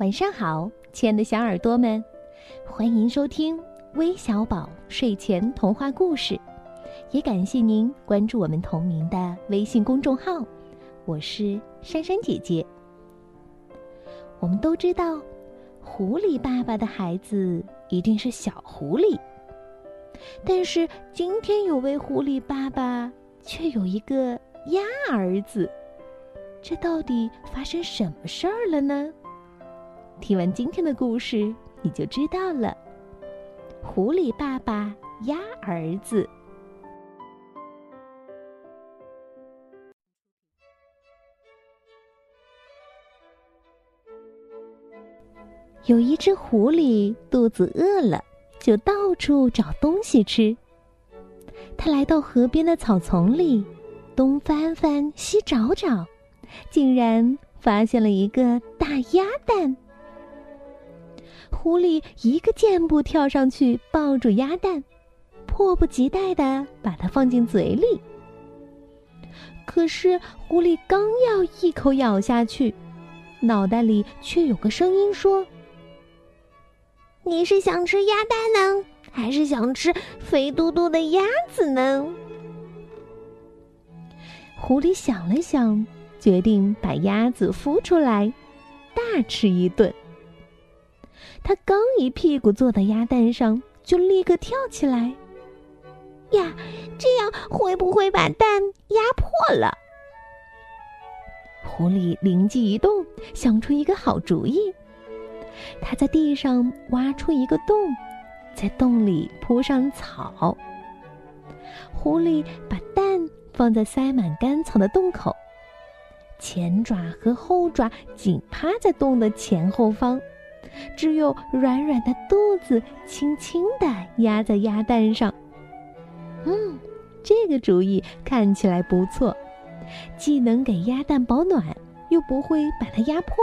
晚上好，亲爱的小耳朵们，欢迎收听微小宝睡前童话故事，也感谢您关注我们同名的微信公众号。我是珊珊姐姐。我们都知道，狐狸爸爸的孩子一定是小狐狸，但是今天有位狐狸爸爸却有一个鸭儿子，这到底发生什么事儿了呢？听完今天的故事，你就知道了。狐狸爸爸鸭儿子。有一只狐狸肚子饿了，就到处找东西吃。它来到河边的草丛里，东翻翻，西找找，竟然发现了一个大鸭蛋。狐狸一个箭步跳上去，抱住鸭蛋，迫不及待的把它放进嘴里。可是狐狸刚要一口咬下去，脑袋里却有个声音说：“你是想吃鸭蛋呢，还是想吃肥嘟嘟的鸭子呢？”狐狸想了想，决定把鸭子孵出来，大吃一顿。他刚一屁股坐在鸭蛋上，就立刻跳起来。呀，这样会不会把蛋压破了？狐狸灵机一动，想出一个好主意。他在地上挖出一个洞，在洞里铺上草。狐狸把蛋放在塞满干草的洞口，前爪和后爪紧趴在洞的前后方。只有软软的肚子轻轻地压在鸭蛋上。嗯，这个主意看起来不错，既能给鸭蛋保暖，又不会把它压破。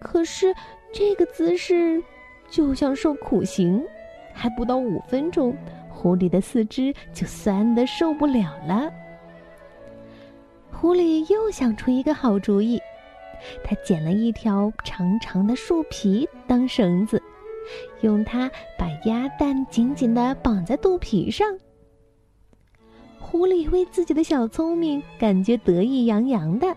可是这个姿势就像受苦刑，还不到五分钟，狐狸的四肢就酸得受不了了。狐狸又想出一个好主意。他捡了一条长长的树皮当绳子，用它把鸭蛋紧紧地绑在肚皮上。狐狸为自己的小聪明感觉得意洋洋的，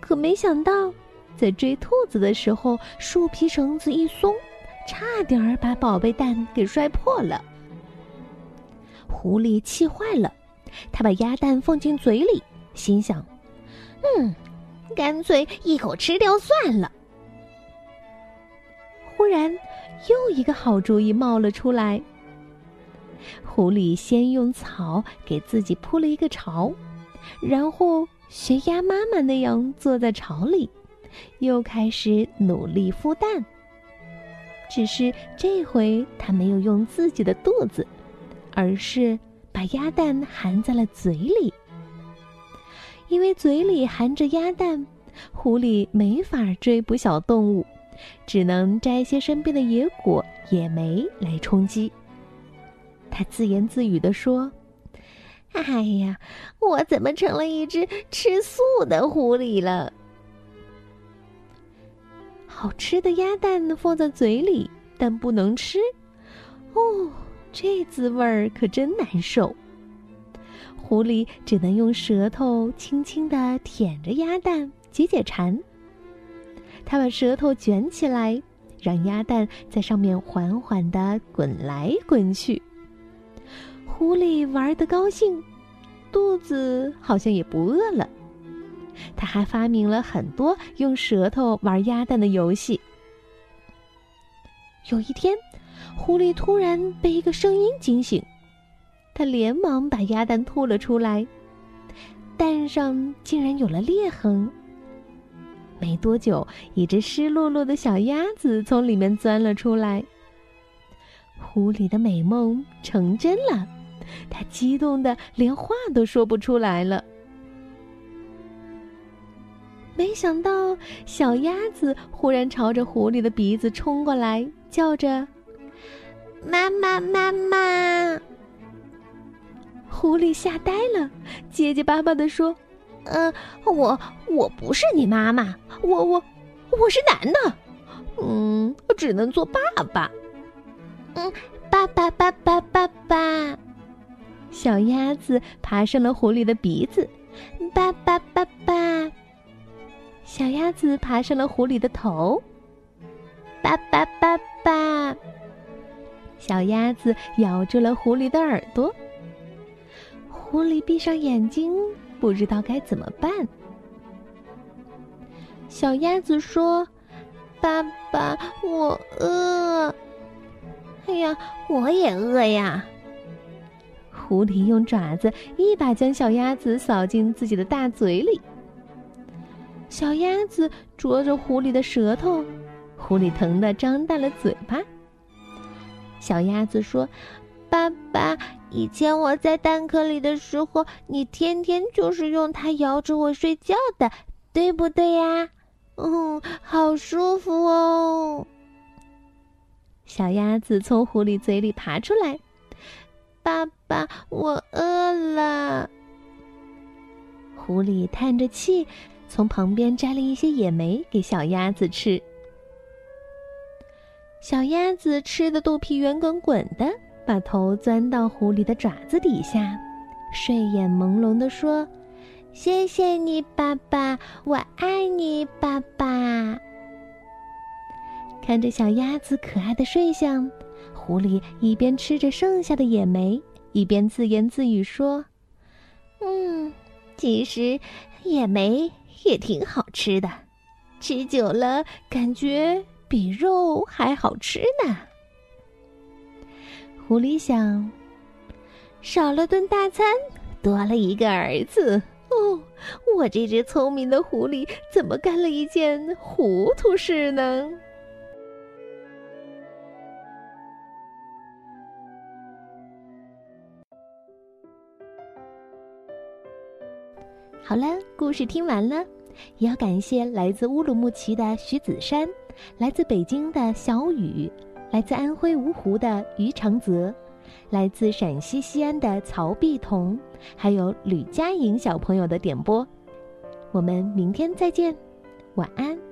可没想到，在追兔子的时候，树皮绳子一松，差点儿把宝贝蛋给摔破了。狐狸气坏了，他把鸭蛋放进嘴里，心想：“嗯。”干脆一口吃掉算了。忽然，又一个好主意冒了出来。狐狸先用草给自己铺了一个巢，然后学鸭妈妈那样坐在巢里，又开始努力孵蛋。只是这回它没有用自己的肚子，而是把鸭蛋含在了嘴里。因为嘴里含着鸭蛋，狐狸没法追捕小动物，只能摘些身边的野果、野莓来充饥。他自言自语地说：“哎呀，我怎么成了一只吃素的狐狸了？”好吃的鸭蛋放在嘴里，但不能吃。哦，这滋味儿可真难受。狐狸只能用舌头轻轻的舔着鸭蛋解解馋。它把舌头卷起来，让鸭蛋在上面缓缓的滚来滚去。狐狸玩得高兴，肚子好像也不饿了。他还发明了很多用舌头玩鸭蛋的游戏。有一天，狐狸突然被一个声音惊醒。他连忙把鸭蛋吐了出来，蛋上竟然有了裂痕。没多久，一只湿漉漉的小鸭子从里面钻了出来。狐狸的美梦成真了，他激动的连话都说不出来了。没想到，小鸭子忽然朝着狐狸的鼻子冲过来，叫着：“妈妈，妈妈！”狐狸吓呆了，结结巴巴地说：“呃，我我不是你妈妈，我我我是男的，嗯，只能做爸爸。嗯，爸爸，爸爸，爸爸。小鸭子爬上了狐狸的鼻子，爸爸，爸爸。小鸭子爬上了狐狸的头，爸爸，爸爸。小鸭子咬住了狐狸的耳朵，狐狸闭上眼睛，不知道该怎么办。小鸭子说：“爸爸，我饿。”“哎呀，我也饿呀。”狐狸用爪子一把将小鸭子扫进自己的大嘴里。小鸭子啄着狐狸的舌头，狐狸疼得张大了嘴巴。小鸭子说：“爸爸，以前我在蛋壳里的时候，你天天就是用它摇着我睡觉的，对不对呀？”“嗯，好舒服哦。”小鸭子从狐狸嘴里爬出来。“爸爸，我饿了。”狐狸叹着气，从旁边摘了一些野莓给小鸭子吃。小鸭子吃的肚皮圆滚滚的，把头钻到狐狸的爪子底下，睡眼朦胧的说：“谢谢你，爸爸，我爱你，爸爸。”看着小鸭子可爱的睡相，狐狸一边吃着剩下的野莓，一边自言自语说：“嗯，其实野莓也挺好吃的，吃久了感觉……”比肉还好吃呢。狐狸想，少了顿大餐，多了一个儿子。哦，我这只聪明的狐狸怎么干了一件糊涂事呢？好了，故事听完了，也要感谢来自乌鲁木齐的徐子珊。来自北京的小雨，来自安徽芜湖的于长泽，来自陕西西安的曹碧彤，还有吕佳颖小朋友的点播，我们明天再见，晚安。